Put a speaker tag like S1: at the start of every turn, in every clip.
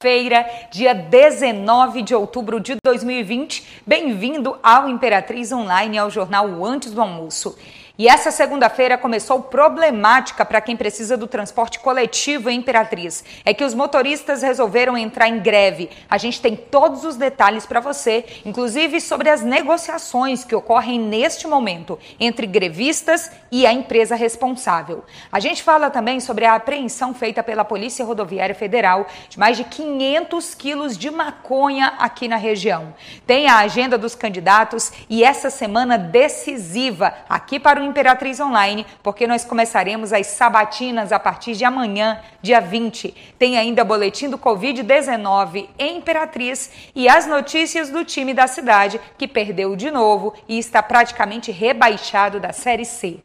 S1: Feira, dia 19 de outubro de 2020. Bem-vindo ao Imperatriz Online, ao jornal Antes do Almoço. E essa segunda-feira começou problemática para quem precisa do transporte coletivo em Imperatriz. É que os motoristas resolveram entrar em greve. A gente tem todos os detalhes para você, inclusive sobre as negociações que ocorrem neste momento entre grevistas e a empresa responsável. A gente fala também sobre a apreensão feita pela Polícia Rodoviária Federal de mais de 500 quilos de maconha aqui na região. Tem a agenda dos candidatos e essa semana decisiva aqui para o Imperatriz Online, porque nós começaremos as sabatinas a partir de amanhã, dia 20. Tem ainda boletim do Covid-19 em Imperatriz e as notícias do time da cidade, que perdeu de novo e está praticamente rebaixado da Série C.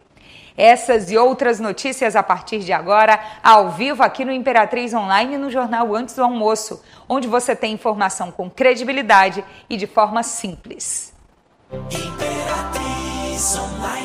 S1: Essas e outras notícias a partir de agora, ao vivo aqui no Imperatriz Online no jornal Antes do Almoço, onde você tem informação com credibilidade e de forma simples. Imperatriz Online.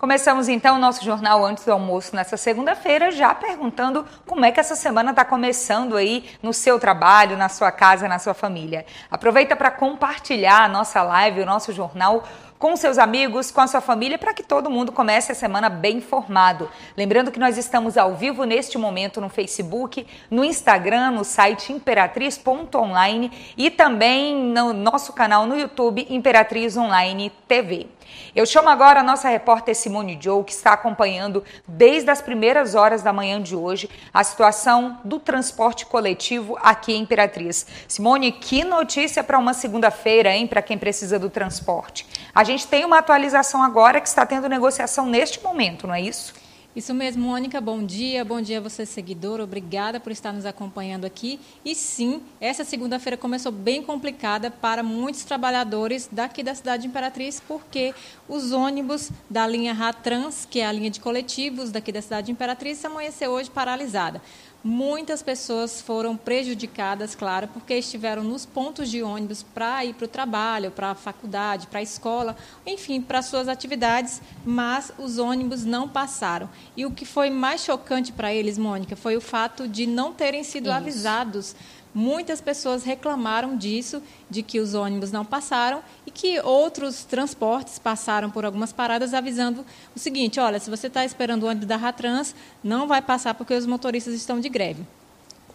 S1: Começamos então o nosso jornal antes do almoço nessa segunda-feira, já perguntando como é que essa semana está começando aí no seu trabalho, na sua casa, na sua família. Aproveita para compartilhar a nossa live, o nosso jornal com seus amigos, com a sua família, para que todo mundo comece a semana bem informado. Lembrando que nós estamos ao vivo neste momento no Facebook, no Instagram, no site imperatriz.online e também no nosso canal no YouTube Imperatriz Online TV. Eu chamo agora a nossa repórter Simone Joe, que está acompanhando desde as primeiras horas da manhã de hoje a situação do transporte coletivo aqui em Imperatriz. Simone, que notícia para uma segunda-feira, hein, para quem precisa do transporte. A gente tem uma atualização agora que está tendo negociação neste momento, não é isso?
S2: Isso mesmo, Mônica. Bom dia, bom dia a você, seguidor. Obrigada por estar nos acompanhando aqui. E sim, essa segunda-feira começou bem complicada para muitos trabalhadores daqui da cidade de Imperatriz, porque os ônibus da linha Ratrans, que é a linha de coletivos daqui da cidade de Imperatriz, amanheceu hoje paralisada. Muitas pessoas foram prejudicadas, claro, porque estiveram nos pontos de ônibus para ir para o trabalho, para a faculdade, para a escola, enfim, para suas atividades, mas os ônibus não passaram. E o que foi mais chocante para eles, Mônica, foi o fato de não terem sido Isso. avisados Muitas pessoas reclamaram disso, de que os ônibus não passaram e que outros transportes passaram por algumas paradas avisando o seguinte: olha, se você está esperando o ônibus da Ratrans, não vai passar porque os motoristas estão de greve.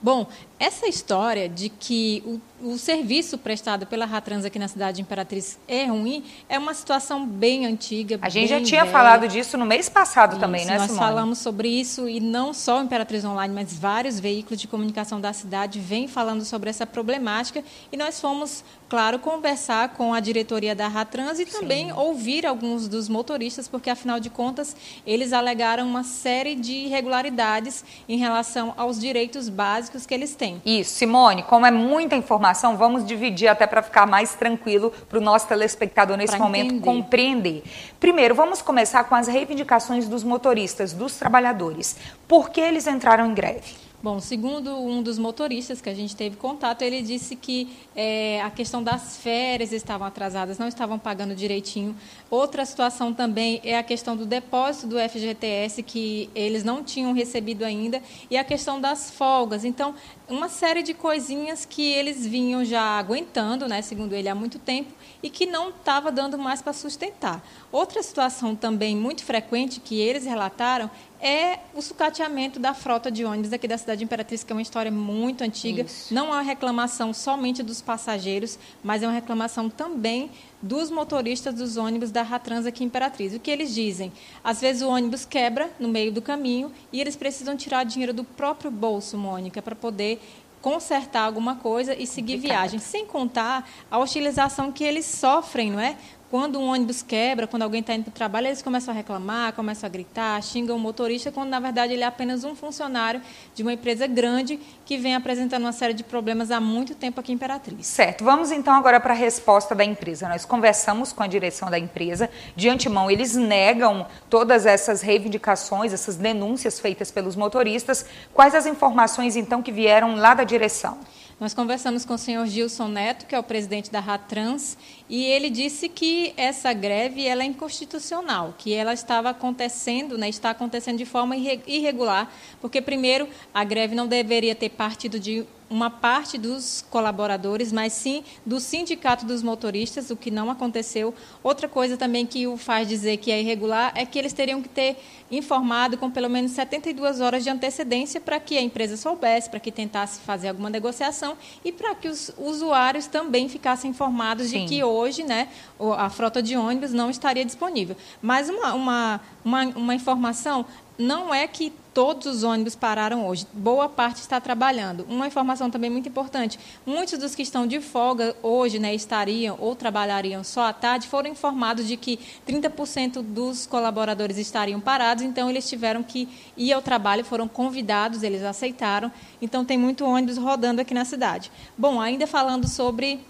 S2: Bom, essa história de que o, o, serviço prestado pela Ratrans aqui na cidade de Imperatriz é ruim é uma situação bem antiga.
S1: A gente já tinha velha. falado disso no mês passado isso, também, né,
S2: Nós
S1: Simone?
S2: falamos sobre isso e não só o Imperatriz Online, mas vários veículos de comunicação da cidade vêm falando sobre essa problemática e nós fomos, claro, conversar com a diretoria da Ratrans e também Sim. ouvir alguns dos motoristas, porque afinal de contas eles alegaram uma série de irregularidades em relação aos direitos básicos que eles têm.
S1: Isso, Simone, como é muita informação, vamos dividir até para ficar mais tranquilo para o nosso telespectador nesse pra momento entender. compreender. Primeiro, vamos começar com as reivindicações dos motoristas, dos trabalhadores. Por que eles entraram em greve?
S2: Bom, segundo um dos motoristas que a gente teve contato, ele disse que é, a questão das férias estavam atrasadas, não estavam pagando direitinho. Outra situação também é a questão do depósito do FGTS, que eles não tinham recebido ainda, e a questão das folgas. Então, uma série de coisinhas que eles vinham já aguentando, né, segundo ele, há muito tempo, e que não estava dando mais para sustentar. Outra situação também muito frequente que eles relataram é o sucateamento da frota de ônibus aqui da cidade de Imperatriz, que é uma história muito antiga. Isso. Não é uma reclamação somente dos passageiros, mas é uma reclamação também dos motoristas dos ônibus da Ratrans aqui em Imperatriz. O que eles dizem? Às vezes o ônibus quebra no meio do caminho e eles precisam tirar dinheiro do próprio bolso, Mônica, para poder consertar alguma coisa e seguir viagem, sem contar a hostilização que eles sofrem, não é? Quando um ônibus quebra, quando alguém está indo para o trabalho, eles começam a reclamar, começam a gritar, xingam o motorista, quando na verdade ele é apenas um funcionário de uma empresa grande que vem apresentando uma série de problemas há muito tempo aqui em Imperatriz.
S1: Certo. Vamos então agora para a resposta da empresa. Nós conversamos com a direção da empresa. De antemão, eles negam todas essas reivindicações, essas denúncias feitas pelos motoristas. Quais as informações então que vieram lá da direção?
S2: Nós conversamos com o senhor Gilson Neto, que é o presidente da Ratrans, e ele disse que essa greve ela é inconstitucional, que ela estava acontecendo, né, está acontecendo de forma irregular, porque, primeiro, a greve não deveria ter partido de uma parte dos colaboradores, mas sim do sindicato dos motoristas, o que não aconteceu. Outra coisa também que o faz dizer que é irregular é que eles teriam que ter informado com pelo menos 72 horas de antecedência para que a empresa soubesse, para que tentasse fazer alguma negociação e para que os usuários também ficassem informados sim. de que hoje né, a frota de ônibus não estaria disponível. Mas uma, uma, uma, uma informação, não é que todos os ônibus pararam hoje. Boa parte está trabalhando. Uma informação também muito importante: muitos dos que estão de folga hoje, né, estariam ou trabalhariam só à tarde, foram informados de que 30% dos colaboradores estariam parados, então eles tiveram que ir ao trabalho, foram convidados, eles aceitaram. Então tem muito ônibus rodando aqui na cidade. Bom, ainda falando sobre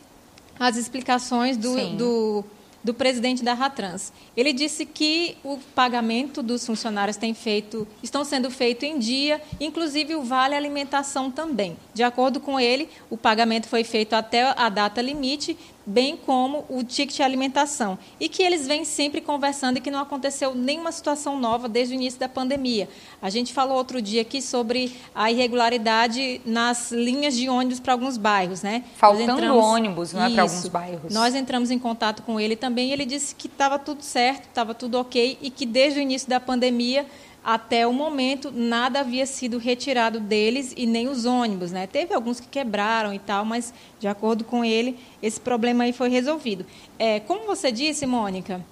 S2: as explicações do, do presidente da Ratrans. Ele disse que o pagamento dos funcionários tem feito, estão sendo feito em dia, inclusive o vale alimentação também. De acordo com ele, o pagamento foi feito até a data limite, bem como o ticket de alimentação. E que eles vêm sempre conversando e que não aconteceu nenhuma situação nova desde o início da pandemia. A gente falou outro dia aqui sobre a irregularidade nas linhas de ônibus para alguns bairros, né?
S1: Faltando entramos... ônibus, não é, para alguns bairros.
S2: Nós entramos em contato com ele também e ele disse que estava tudo certo, estava tudo ok e que desde o início da pandemia até o momento nada havia sido retirado deles e nem os ônibus, né? Teve alguns que quebraram e tal, mas de acordo com ele esse problema aí foi resolvido. É, como você disse, Mônica,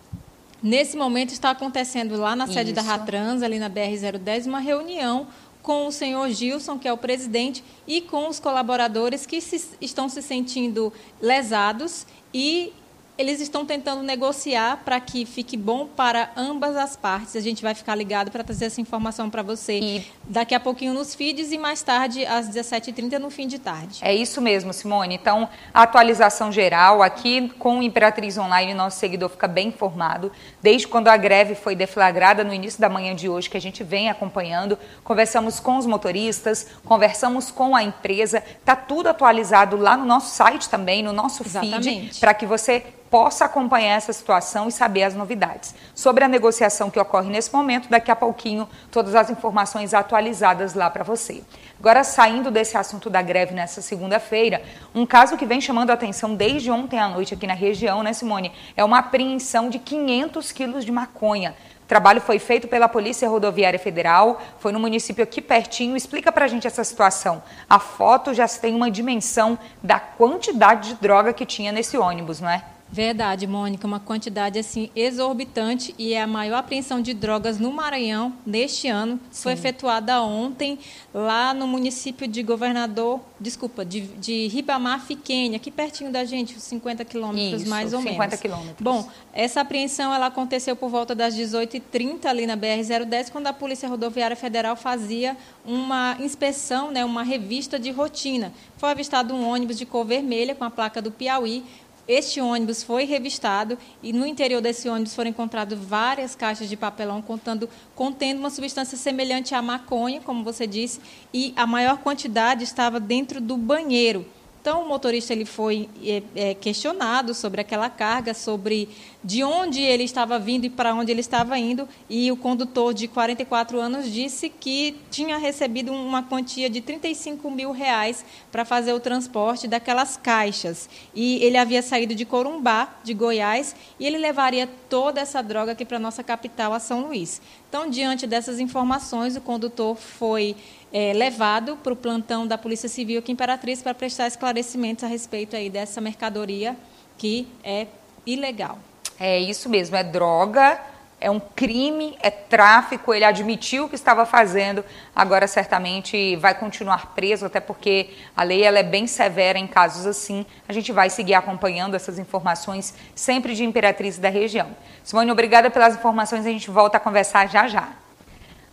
S2: nesse momento está acontecendo lá na sede Isso. da Ratrans, ali na BR 010, uma reunião com o senhor Gilson, que é o presidente, e com os colaboradores que se, estão se sentindo lesados e eles estão tentando negociar para que fique bom para ambas as partes. A gente vai ficar ligado para trazer essa informação para você e... daqui a pouquinho nos feeds e mais tarde às 17h30 no fim de tarde.
S1: É isso mesmo, Simone. Então, atualização geral aqui com o Imperatriz Online, nosso seguidor fica bem informado. Desde quando a greve foi deflagrada no início da manhã de hoje, que a gente vem acompanhando, conversamos com os motoristas, conversamos com a empresa, está tudo atualizado lá no nosso site também, no nosso Exatamente. feed, para que você possa acompanhar essa situação e saber as novidades. Sobre a negociação que ocorre nesse momento, daqui a pouquinho, todas as informações atualizadas lá para você. Agora, saindo desse assunto da greve nessa segunda-feira, um caso que vem chamando a atenção desde ontem à noite aqui na região, né, Simone? É uma apreensão de 500 quilos de maconha. O trabalho foi feito pela Polícia Rodoviária Federal, foi no município aqui pertinho. Explica pra gente essa situação. A foto já tem uma dimensão da quantidade de droga que tinha nesse ônibus, não é?
S2: Verdade, Mônica, uma quantidade assim exorbitante e é a maior apreensão de drogas no Maranhão neste ano. Sim. Foi efetuada ontem lá no município de Governador, desculpa, de, de Ribamar Fiquenha, aqui pertinho da gente, 50 quilômetros mais ou 50
S1: menos. 50 quilômetros.
S2: Bom, essa apreensão ela aconteceu por volta das 18h30 ali na BR-010, quando a Polícia Rodoviária Federal fazia uma inspeção, né, uma revista de rotina. Foi avistado um ônibus de cor vermelha com a placa do Piauí, este ônibus foi revistado e no interior desse ônibus foram encontradas várias caixas de papelão contando, contendo uma substância semelhante à maconha, como você disse, e a maior quantidade estava dentro do banheiro. Então, o motorista ele foi é, é, questionado sobre aquela carga, sobre de onde ele estava vindo e para onde ele estava indo, e o condutor de 44 anos disse que tinha recebido uma quantia de 35 mil reais para fazer o transporte daquelas caixas. E ele havia saído de Corumbá, de Goiás, e ele levaria toda essa droga aqui para nossa capital, a São Luís. Então, diante dessas informações, o condutor foi é, levado para o plantão da Polícia Civil aqui em Imperatriz para prestar esclarecimentos a respeito aí dessa mercadoria que é ilegal.
S1: É isso mesmo, é droga é um crime, é tráfico, ele admitiu que estava fazendo, agora certamente vai continuar preso, até porque a lei ela é bem severa em casos assim. A gente vai seguir acompanhando essas informações sempre de Imperatriz da região. Simone, obrigada pelas informações, a gente volta a conversar já já.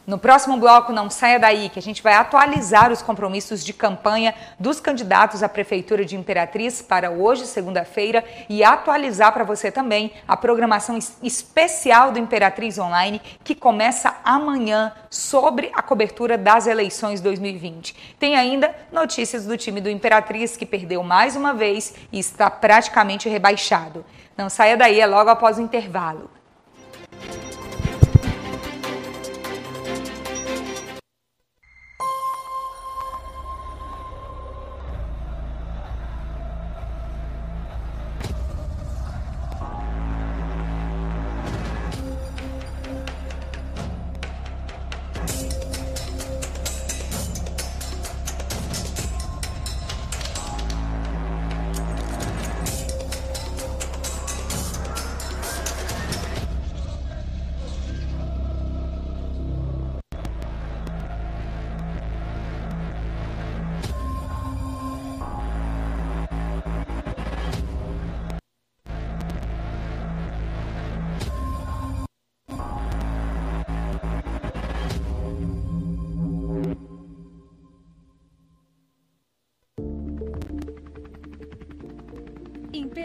S1: No próximo bloco, não saia daí, que a gente vai atualizar os compromissos de campanha dos candidatos à Prefeitura de Imperatriz para hoje, segunda-feira, e atualizar para você também a programação especial do Imperatriz Online, que começa amanhã sobre a cobertura das eleições 2020. Tem ainda notícias do time do Imperatriz, que perdeu mais uma vez e está praticamente rebaixado. Não saia daí, é logo após o intervalo.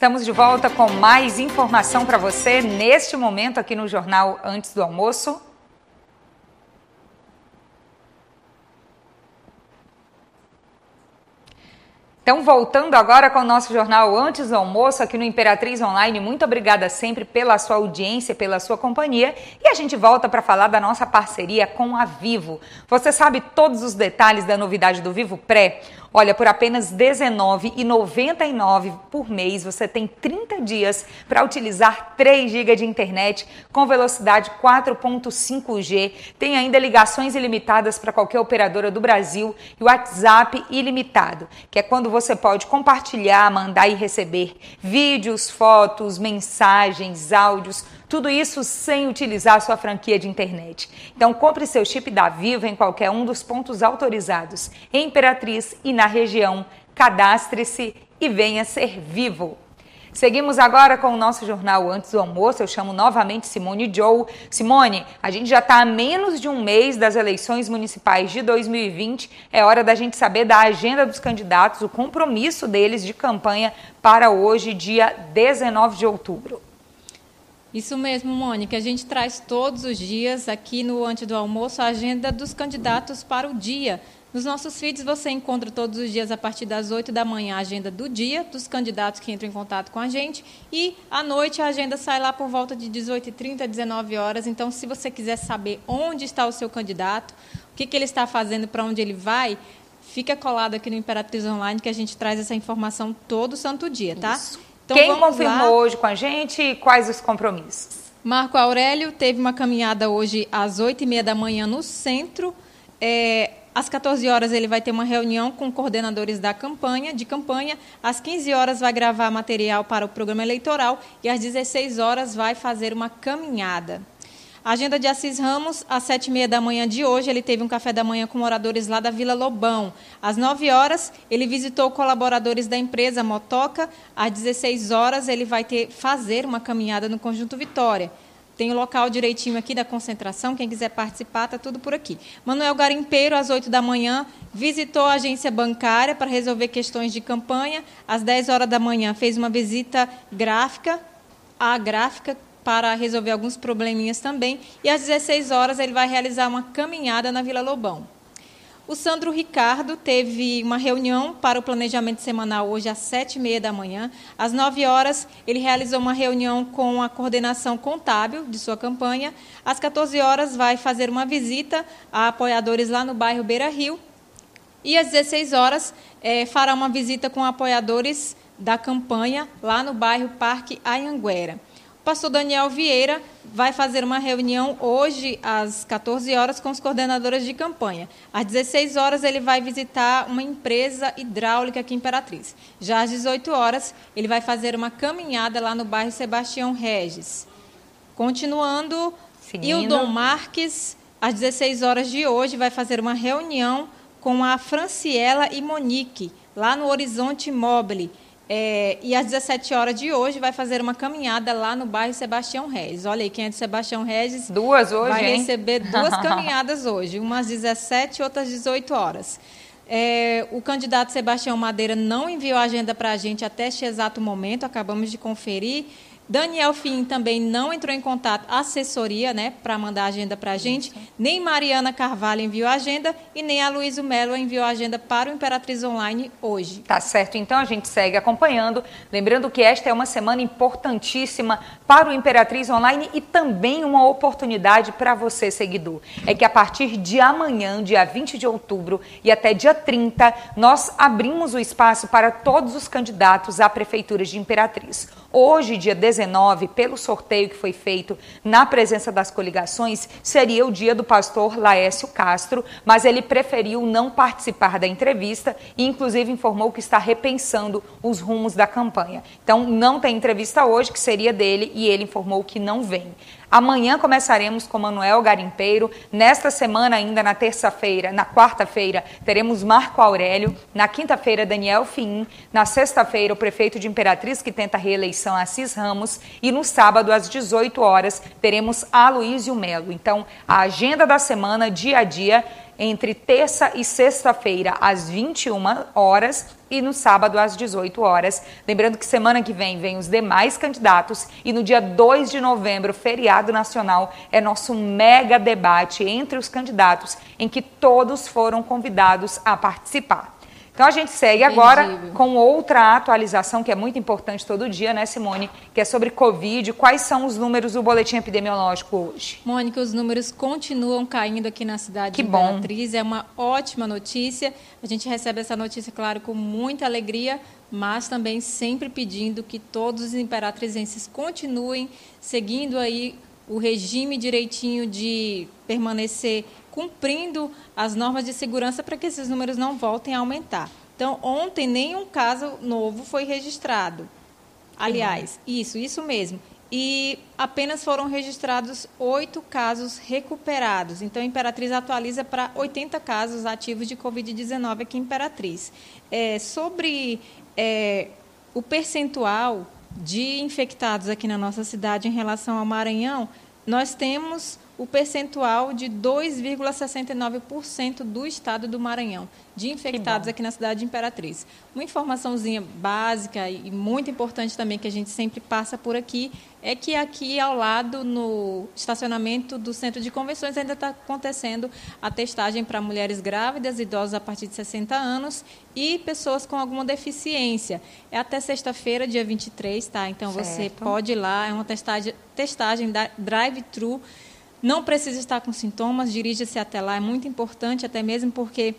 S1: Estamos de volta com mais informação para você neste momento aqui no Jornal Antes do Almoço. Então, voltando agora com o nosso jornal Antes do Almoço, aqui no Imperatriz Online, muito obrigada sempre pela sua audiência, pela sua companhia. E a gente volta para falar da nossa parceria com a Vivo. Você sabe todos os detalhes da novidade do Vivo Pré? Olha, por apenas R$19,99 por mês, você tem 30 dias para utilizar 3 GB de internet com velocidade 4.5G. Tem ainda ligações ilimitadas para qualquer operadora do Brasil e WhatsApp ilimitado, que é quando você pode compartilhar, mandar e receber vídeos, fotos, mensagens, áudios tudo isso sem utilizar sua franquia de internet. Então, compre seu chip da Vivo em qualquer um dos pontos autorizados em Imperatriz e na região. Cadastre-se e venha ser vivo. Seguimos agora com o nosso jornal Antes do Almoço. Eu chamo novamente Simone Joe. Simone, a gente já está a menos de um mês das eleições municipais de 2020. É hora da gente saber da agenda dos candidatos, o compromisso deles de campanha para hoje, dia 19 de outubro.
S2: Isso mesmo, Mônica. A gente traz todos os dias aqui no Antes do Almoço a agenda dos candidatos para o dia. Nos nossos feeds você encontra todos os dias, a partir das 8 da manhã, a agenda do dia, dos candidatos que entram em contato com a gente. E à noite a agenda sai lá por volta de 18h30, 19 horas. Então, se você quiser saber onde está o seu candidato, o que, que ele está fazendo, para onde ele vai, fica colado aqui no Imperatriz Online que a gente traz essa informação todo santo dia, tá?
S1: Isso. Então, Quem confirmou lá. hoje com a gente e quais os compromissos?
S2: Marco Aurélio teve uma caminhada hoje às 8h30 da manhã no centro. É, às 14 horas ele vai ter uma reunião com coordenadores da campanha, de campanha. Às 15 horas vai gravar material para o programa eleitoral e às 16 horas vai fazer uma caminhada. Agenda de Assis Ramos, às sete e meia da manhã de hoje, ele teve um café da manhã com moradores lá da Vila Lobão. Às 9 horas, ele visitou colaboradores da empresa Motoca. Às 16 horas, ele vai ter fazer uma caminhada no Conjunto Vitória. Tem o local direitinho aqui da concentração, quem quiser participar, está tudo por aqui. Manuel Garimpeiro, às 8 da manhã, visitou a agência bancária para resolver questões de campanha. Às 10 horas da manhã, fez uma visita gráfica, à gráfica, para resolver alguns probleminhas também. E às 16 horas, ele vai realizar uma caminhada na Vila Lobão. O Sandro Ricardo teve uma reunião para o planejamento semanal hoje às sete e meia da manhã. Às nove horas, ele realizou uma reunião com a coordenação contábil de sua campanha. Às 14 horas, vai fazer uma visita a apoiadores lá no bairro Beira Rio. E às 16 horas, é, fará uma visita com apoiadores da campanha lá no bairro Parque Ayanguera. O pastor Daniel Vieira vai fazer uma reunião hoje às 14 horas com os coordenadores de campanha. Às 16 horas ele vai visitar uma empresa hidráulica aqui em Imperatriz. Já às 18 horas ele vai fazer uma caminhada lá no bairro Sebastião Regis. Continuando, Seguindo. Hildon Marques, às 16 horas de hoje, vai fazer uma reunião com a Franciela e Monique, lá no Horizonte Mobile é, e às 17 horas de hoje vai fazer uma caminhada lá no bairro Sebastião Regis. Olha aí, quem é de Sebastião Regis.
S1: Duas hoje,
S2: Vai
S1: hein?
S2: receber duas caminhadas hoje, umas às 17 e outras às 18 horas. É, o candidato Sebastião Madeira não enviou a agenda para a gente até este exato momento, acabamos de conferir. Daniel Fim também não entrou em contato, assessoria, né, para mandar a agenda para a gente. Nem Mariana Carvalho enviou a agenda e nem a Luísa Melo enviou a agenda para o Imperatriz Online hoje.
S1: Tá certo, então a gente segue acompanhando. Lembrando que esta é uma semana importantíssima para o Imperatriz Online e também uma oportunidade para você, seguidor. É que a partir de amanhã, dia 20 de outubro e até dia 30, nós abrimos o espaço para todos os candidatos à Prefeitura de Imperatriz. Hoje, dia 19, pelo sorteio que foi feito na presença das coligações, seria o dia do pastor Laércio Castro, mas ele preferiu não participar da entrevista e, inclusive, informou que está repensando os rumos da campanha. Então, não tem entrevista hoje, que seria dele, e ele informou que não vem. Amanhã começaremos com Manuel Garimpeiro. Nesta semana, ainda na terça-feira, na quarta-feira, teremos Marco Aurélio. Na quinta-feira, Daniel Fim. Na sexta-feira, o prefeito de Imperatriz, que tenta reeleição, Assis Ramos. E no sábado, às 18 horas, teremos Aloísio Melo. Então, a agenda da semana, dia a dia, entre terça e sexta-feira, às 21 horas e no sábado às 18 horas. Lembrando que semana que vem vem os demais candidatos e no dia 2 de novembro, feriado nacional, é nosso mega debate entre os candidatos em que todos foram convidados a participar. Então a gente segue agora com outra atualização que é muito importante todo dia, né, Simone? Que é sobre Covid. Quais são os números do boletim epidemiológico hoje?
S2: Mônica, os números continuam caindo aqui na cidade
S1: que
S2: de. Bom. É uma ótima notícia. A gente recebe essa notícia, claro, com muita alegria, mas também sempre pedindo que todos os imperatrizenses continuem seguindo aí o regime direitinho de permanecer cumprindo as normas de segurança para que esses números não voltem a aumentar. Então, ontem nenhum caso novo foi registrado. Aliás, isso, isso mesmo. E apenas foram registrados oito casos recuperados. Então, a Imperatriz atualiza para 80 casos ativos de Covid-19 aqui em Imperatriz. É, sobre é, o percentual de infectados aqui na nossa cidade em relação ao Maranhão, nós temos o percentual de 2,69% do estado do Maranhão de infectados aqui na cidade de Imperatriz. Uma informaçãozinha básica e muito importante também que a gente sempre passa por aqui é que aqui ao lado no estacionamento do centro de convenções ainda está acontecendo a testagem para mulheres grávidas, idosos a partir de 60 anos e pessoas com alguma deficiência. É até sexta-feira, dia 23, tá? Então certo. você pode ir lá, é uma testagem, testagem drive-thru não precisa estar com sintomas, dirija-se até lá, é muito importante, até mesmo porque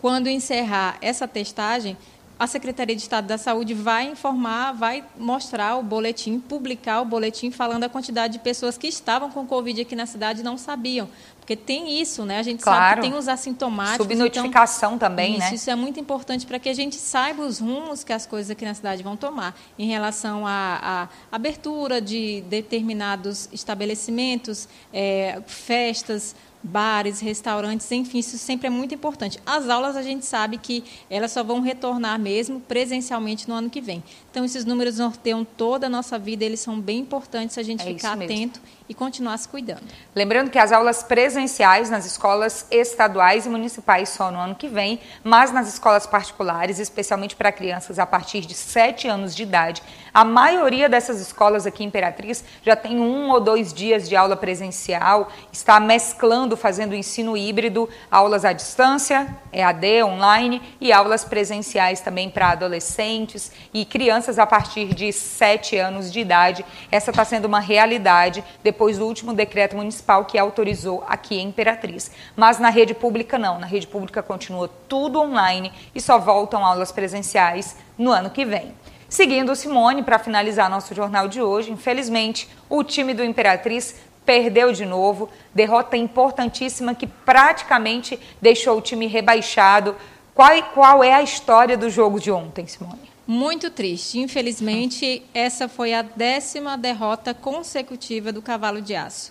S2: quando encerrar essa testagem, a Secretaria de Estado da Saúde vai informar, vai mostrar o boletim, publicar o boletim falando a quantidade de pessoas que estavam com Covid aqui na cidade e não sabiam. Porque tem isso, né? A gente claro. sabe que tem os assintomáticos.
S1: Subnotificação então, também,
S2: isso,
S1: né?
S2: Isso é muito importante para que a gente saiba os rumos que as coisas aqui na cidade vão tomar em relação à, à abertura de determinados estabelecimentos, é, festas, bares, restaurantes, enfim, isso sempre é muito importante. As aulas a gente sabe que elas só vão retornar mesmo presencialmente no ano que vem. Então, esses números norteiam toda a nossa vida, eles são bem importantes a gente é ficar atento e continuar se cuidando.
S1: Lembrando que as aulas presenciais presenciais nas escolas estaduais e municipais só no ano que vem, mas nas escolas particulares, especialmente para crianças a partir de 7 anos de idade, a maioria dessas escolas aqui em Imperatriz já tem um ou dois dias de aula presencial, está mesclando, fazendo ensino híbrido, aulas à distância, EAD, online, e aulas presenciais também para adolescentes e crianças a partir de 7 anos de idade. Essa está sendo uma realidade depois do último decreto municipal que autorizou aqui em Imperatriz. Mas na rede pública não, na rede pública continua tudo online e só voltam aulas presenciais no ano que vem. Seguindo Simone, para finalizar nosso jornal de hoje, infelizmente, o time do Imperatriz perdeu de novo, derrota importantíssima que praticamente deixou o time rebaixado. Qual, qual é a história do jogo de ontem, Simone?
S2: Muito triste. Infelizmente, essa foi a décima derrota consecutiva do Cavalo de Aço.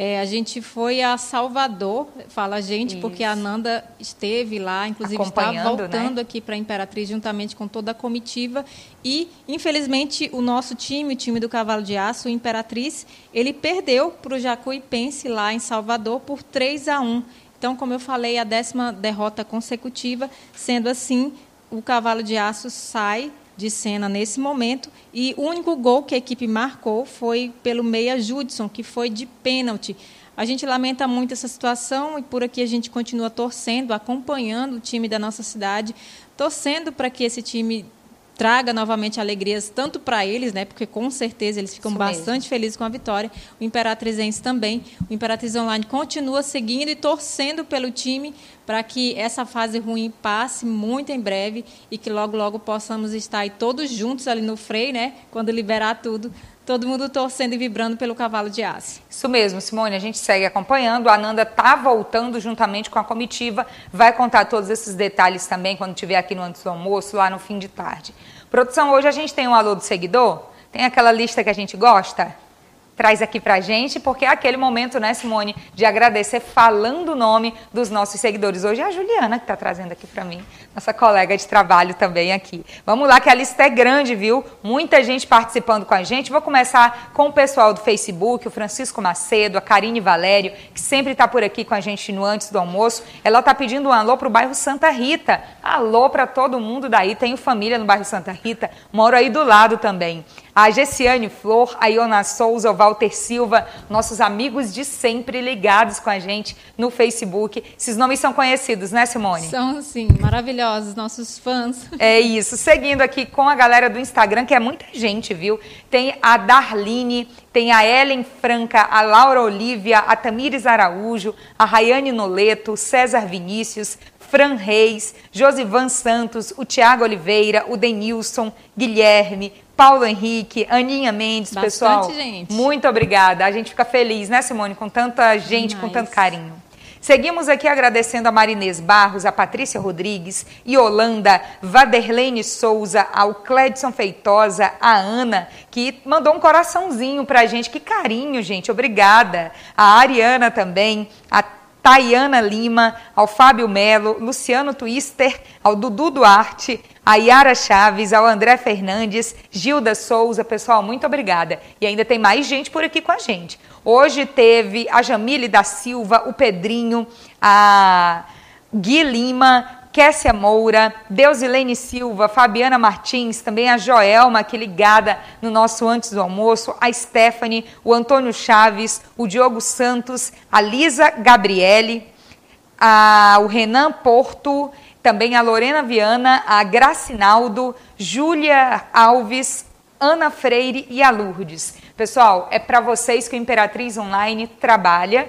S2: É, a gente foi a Salvador, fala a gente, Isso. porque a Nanda esteve lá, inclusive está voltando né? aqui para a Imperatriz juntamente com toda a comitiva. E, infelizmente, o nosso time, o time do Cavalo de Aço, o Imperatriz, ele perdeu para o Jacuipense lá em Salvador por 3 a 1. Então, como eu falei, a décima derrota consecutiva, sendo assim, o cavalo de aço sai de cena nesse momento e o único gol que a equipe marcou foi pelo meia Judson, que foi de pênalti. A gente lamenta muito essa situação e por aqui a gente continua torcendo, acompanhando o time da nossa cidade, torcendo para que esse time traga novamente alegrias tanto para eles, né, porque com certeza eles ficam Isso bastante mesmo. felizes com a vitória, o Imperatrizense também. O Imperatriz Online continua seguindo e torcendo pelo time para que essa fase ruim passe muito em breve e que logo logo possamos estar aí todos juntos ali no freio, né, quando liberar tudo, todo mundo torcendo e vibrando pelo cavalo de aço.
S1: Isso mesmo, Simone, a gente segue acompanhando. A Ananda está voltando juntamente com a comitiva, vai contar todos esses detalhes também quando estiver aqui no Antes do Almoço, lá no fim de tarde. Produção, hoje a gente tem um alô do seguidor? Tem aquela lista que a gente gosta? Traz aqui pra gente, porque é aquele momento, né, Simone, de agradecer falando o nome dos nossos seguidores. Hoje é a Juliana que está trazendo aqui para mim, nossa colega de trabalho também aqui. Vamos lá, que a lista é grande, viu? Muita gente participando com a gente. Vou começar com o pessoal do Facebook, o Francisco Macedo, a Karine Valério, que sempre está por aqui com a gente no Antes do Almoço. Ela está pedindo um alô para o bairro Santa Rita. Alô para todo mundo daí. Tenho família no bairro Santa Rita, moro aí do lado também a Gessiane Flor, a Iona Souza, o Walter Silva, nossos amigos de sempre ligados com a gente no Facebook. Esses nomes são conhecidos, né, Simone?
S2: São, sim, maravilhosos, nossos fãs.
S1: É isso. Seguindo aqui com a galera do Instagram, que é muita gente, viu? Tem a Darline, tem a Ellen Franca, a Laura Olívia, a Tamires Araújo, a Rayane Noleto, César Vinícius, Fran Reis, Josivan Santos, o Tiago Oliveira, o Denilson, Guilherme, Paulo Henrique, Aninha Mendes, Bastante pessoal. Gente. Muito obrigada. A gente fica feliz, né, Simone, com tanta gente, com tanto carinho. Seguimos aqui agradecendo a Marinês Barros, a Patrícia Rodrigues, Yolanda, Vaderlene Souza, ao Cledson Feitosa, a Ana, que mandou um coraçãozinho pra gente. Que carinho, gente. Obrigada. A Ariana também, a Tayana Lima, ao Fábio Melo, Luciano Twister, ao Dudu Duarte, a Yara Chaves, ao André Fernandes, Gilda Souza. Pessoal, muito obrigada. E ainda tem mais gente por aqui com a gente. Hoje teve a Jamile da Silva, o Pedrinho, a Gui Lima, Kessia Moura, Deusilene Silva, Fabiana Martins, também a Joelma, aqui ligada no nosso Antes do Almoço, a Stephanie, o Antônio Chaves, o Diogo Santos, a Lisa Gabriele, a, o Renan Porto, também a Lorena Viana, a Gracinaldo, Júlia Alves, Ana Freire e a Lourdes. Pessoal, é para vocês que o Imperatriz Online trabalha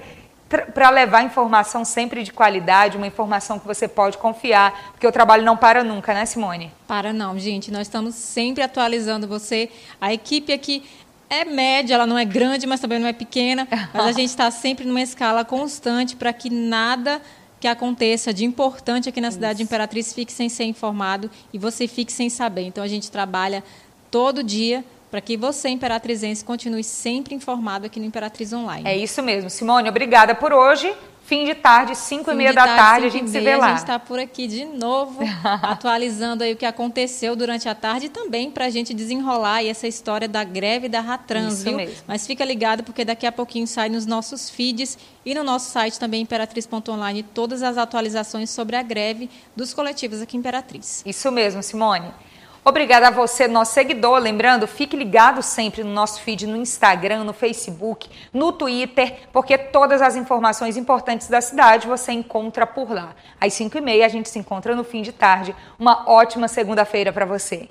S1: para levar informação sempre de qualidade, uma informação que você pode confiar, porque o trabalho não para nunca, né, Simone?
S2: Para não, gente. Nós estamos sempre atualizando você. A equipe aqui é média, ela não é grande, mas também não é pequena. Mas a gente está sempre numa escala constante para que nada que aconteça de importante aqui na Isso. cidade de Imperatriz fique sem ser informado e você fique sem saber. Então a gente trabalha todo dia para que você, imperatrizense, continue sempre informado aqui no Imperatriz Online.
S1: É isso mesmo. Simone, obrigada por hoje. fim de tarde, 5 e meia da tarde, a gente se vê lá.
S2: A gente está por aqui de novo, atualizando aí o que aconteceu durante a tarde e também para a gente desenrolar aí essa história da greve da Ratrans, Isso viu? Mesmo. Mas fica ligado porque daqui a pouquinho sai nos nossos feeds e no nosso site também, imperatriz.online, todas as atualizações sobre a greve dos coletivos aqui Imperatriz.
S1: Isso mesmo, Simone. Obrigada a você, nosso seguidor. Lembrando, fique ligado sempre no nosso feed no Instagram, no Facebook, no Twitter, porque todas as informações importantes da cidade você encontra por lá. Às 5 e meia a gente se encontra no fim de tarde. Uma ótima segunda-feira para você.